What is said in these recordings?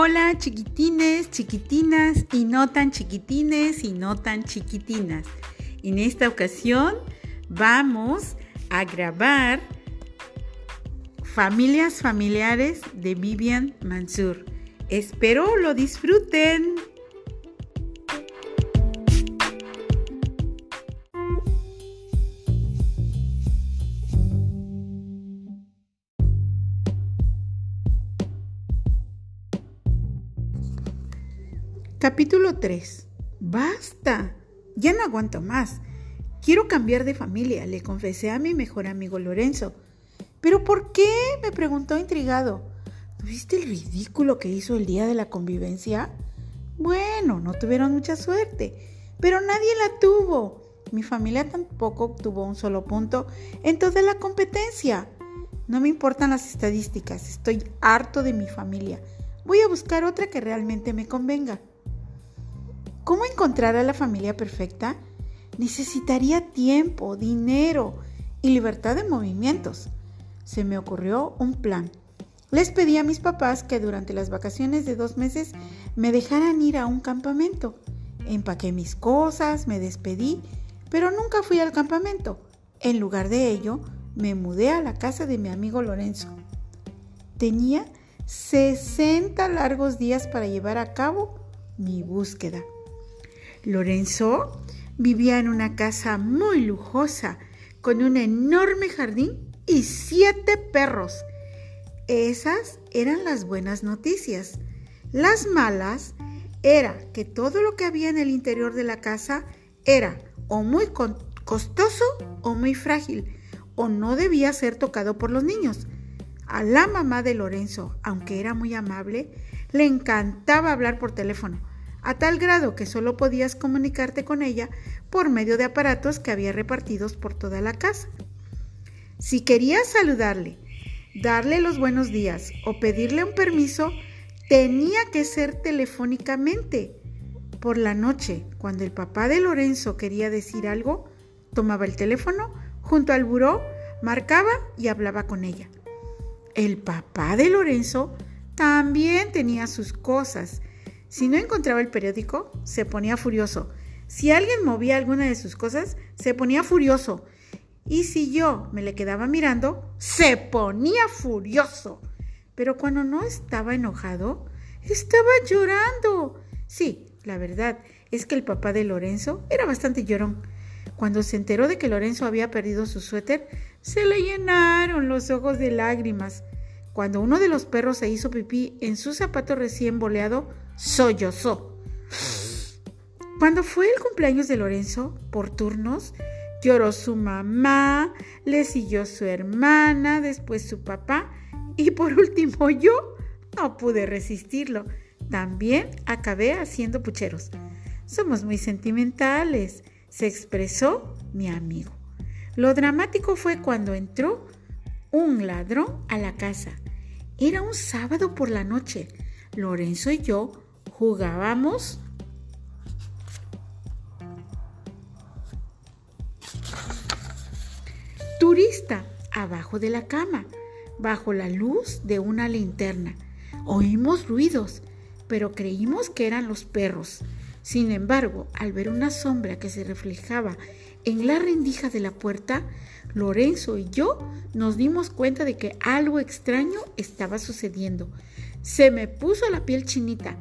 Hola chiquitines, chiquitinas y no tan chiquitines y no tan chiquitinas. En esta ocasión vamos a grabar Familias Familiares de Vivian Mansur. Espero lo disfruten. Capítulo 3. Basta. Ya no aguanto más. Quiero cambiar de familia, le confesé a mi mejor amigo Lorenzo. ¿Pero por qué? me preguntó intrigado. ¿Tuviste el ridículo que hizo el día de la convivencia? Bueno, no tuvieron mucha suerte, pero nadie la tuvo. Mi familia tampoco obtuvo un solo punto en toda la competencia. No me importan las estadísticas, estoy harto de mi familia. Voy a buscar otra que realmente me convenga. ¿Cómo encontrar a la familia perfecta? Necesitaría tiempo, dinero y libertad de movimientos. Se me ocurrió un plan. Les pedí a mis papás que durante las vacaciones de dos meses me dejaran ir a un campamento. Empaqué mis cosas, me despedí, pero nunca fui al campamento. En lugar de ello, me mudé a la casa de mi amigo Lorenzo. Tenía 60 largos días para llevar a cabo mi búsqueda. Lorenzo vivía en una casa muy lujosa, con un enorme jardín y siete perros. Esas eran las buenas noticias. Las malas era que todo lo que había en el interior de la casa era o muy costoso o muy frágil, o no debía ser tocado por los niños. A la mamá de Lorenzo, aunque era muy amable, le encantaba hablar por teléfono a tal grado que solo podías comunicarte con ella por medio de aparatos que había repartidos por toda la casa. Si querías saludarle, darle los buenos días o pedirle un permiso, tenía que ser telefónicamente. Por la noche, cuando el papá de Lorenzo quería decir algo, tomaba el teléfono junto al buró, marcaba y hablaba con ella. El papá de Lorenzo también tenía sus cosas si no encontraba el periódico, se ponía furioso. Si alguien movía alguna de sus cosas, se ponía furioso. Y si yo me le quedaba mirando, se ponía furioso. Pero cuando no estaba enojado, estaba llorando. Sí, la verdad es que el papá de Lorenzo era bastante llorón. Cuando se enteró de que Lorenzo había perdido su suéter, se le llenaron los ojos de lágrimas. Cuando uno de los perros se hizo pipí en su zapato recién boleado, sollozó. Cuando fue el cumpleaños de Lorenzo, por turnos, lloró su mamá, le siguió su hermana, después su papá y por último yo no pude resistirlo. También acabé haciendo pucheros. Somos muy sentimentales, se expresó mi amigo. Lo dramático fue cuando entró un ladrón a la casa. Era un sábado por la noche. Lorenzo y yo jugábamos turista abajo de la cama, bajo la luz de una linterna. Oímos ruidos, pero creímos que eran los perros. Sin embargo, al ver una sombra que se reflejaba en la rendija de la puerta, Lorenzo y yo nos dimos cuenta de que algo extraño estaba sucediendo. Se me puso la piel chinita.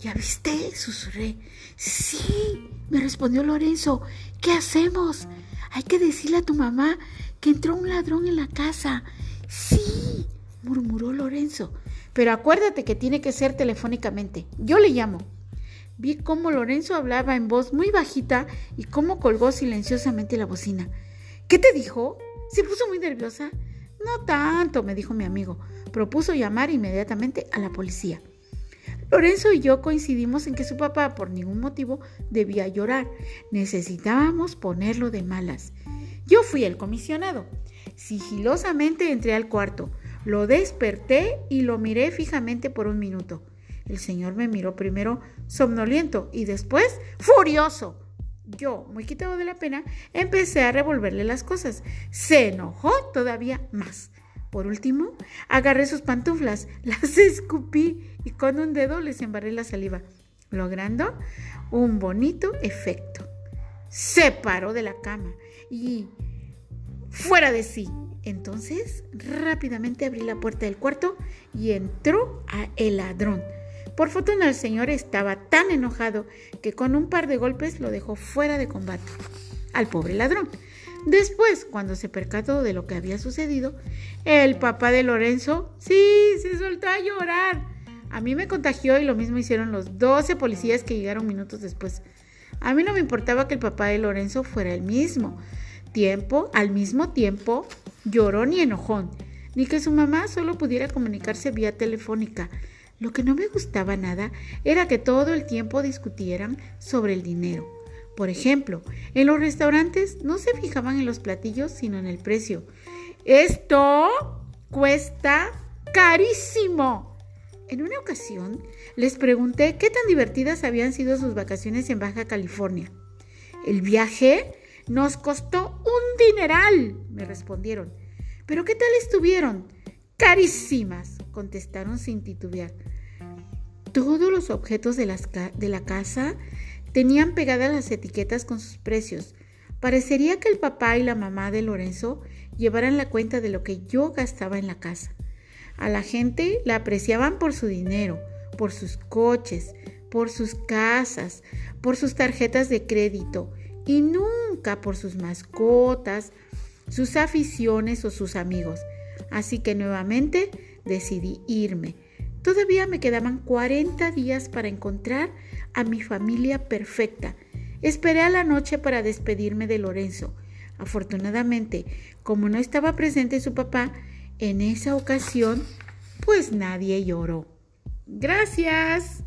¿Ya viste? susurré. Sí, me respondió Lorenzo. ¿Qué hacemos? Hay que decirle a tu mamá que entró un ladrón en la casa. Sí, murmuró Lorenzo. Pero acuérdate que tiene que ser telefónicamente. Yo le llamo. Vi cómo Lorenzo hablaba en voz muy bajita y cómo colgó silenciosamente la bocina. ¿Qué te dijo? ¿Se puso muy nerviosa? No tanto, me dijo mi amigo. Propuso llamar inmediatamente a la policía. Lorenzo y yo coincidimos en que su papá por ningún motivo debía llorar. Necesitábamos ponerlo de malas. Yo fui el comisionado. Sigilosamente entré al cuarto. Lo desperté y lo miré fijamente por un minuto. El señor me miró primero somnoliento y después furioso. Yo, muy quitado de la pena, empecé a revolverle las cosas. Se enojó todavía más. Por último, agarré sus pantuflas, las escupí y con un dedo les embarré la saliva, logrando un bonito efecto. Se paró de la cama y fuera de sí. Entonces rápidamente abrí la puerta del cuarto y entró el ladrón. Por fortuna el señor estaba tan enojado que con un par de golpes lo dejó fuera de combate al pobre ladrón. Después, cuando se percató de lo que había sucedido, el papá de Lorenzo, sí, se soltó a llorar. A mí me contagió y lo mismo hicieron los 12 policías que llegaron minutos después. A mí no me importaba que el papá de Lorenzo fuera el mismo. Tiempo, al mismo tiempo, lloró ni enojón, ni que su mamá solo pudiera comunicarse vía telefónica. Lo que no me gustaba nada era que todo el tiempo discutieran sobre el dinero. Por ejemplo, en los restaurantes no se fijaban en los platillos, sino en el precio. Esto cuesta carísimo. En una ocasión les pregunté qué tan divertidas habían sido sus vacaciones en Baja California. El viaje nos costó un dineral, me respondieron. ¿Pero qué tal estuvieron? Carísimas, contestaron sin titubear. Todos los objetos de, de la casa tenían pegadas las etiquetas con sus precios. Parecería que el papá y la mamá de Lorenzo llevaran la cuenta de lo que yo gastaba en la casa. A la gente la apreciaban por su dinero, por sus coches, por sus casas, por sus tarjetas de crédito y nunca por sus mascotas, sus aficiones o sus amigos. Así que nuevamente decidí irme Todavía me quedaban 40 días para encontrar a mi familia perfecta. Esperé a la noche para despedirme de Lorenzo. Afortunadamente, como no estaba presente su papá, en esa ocasión, pues nadie lloró. Gracias.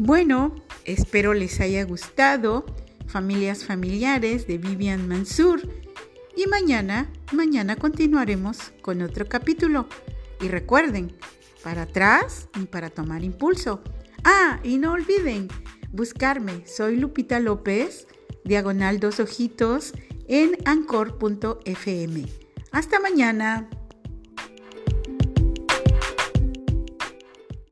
Bueno, espero les haya gustado Familias Familiares de Vivian Mansur. Y mañana, mañana continuaremos con otro capítulo. Y recuerden, para atrás y para tomar impulso. Ah, y no olviden buscarme. Soy Lupita López, diagonal dos ojitos, en ancor.fm. Hasta mañana.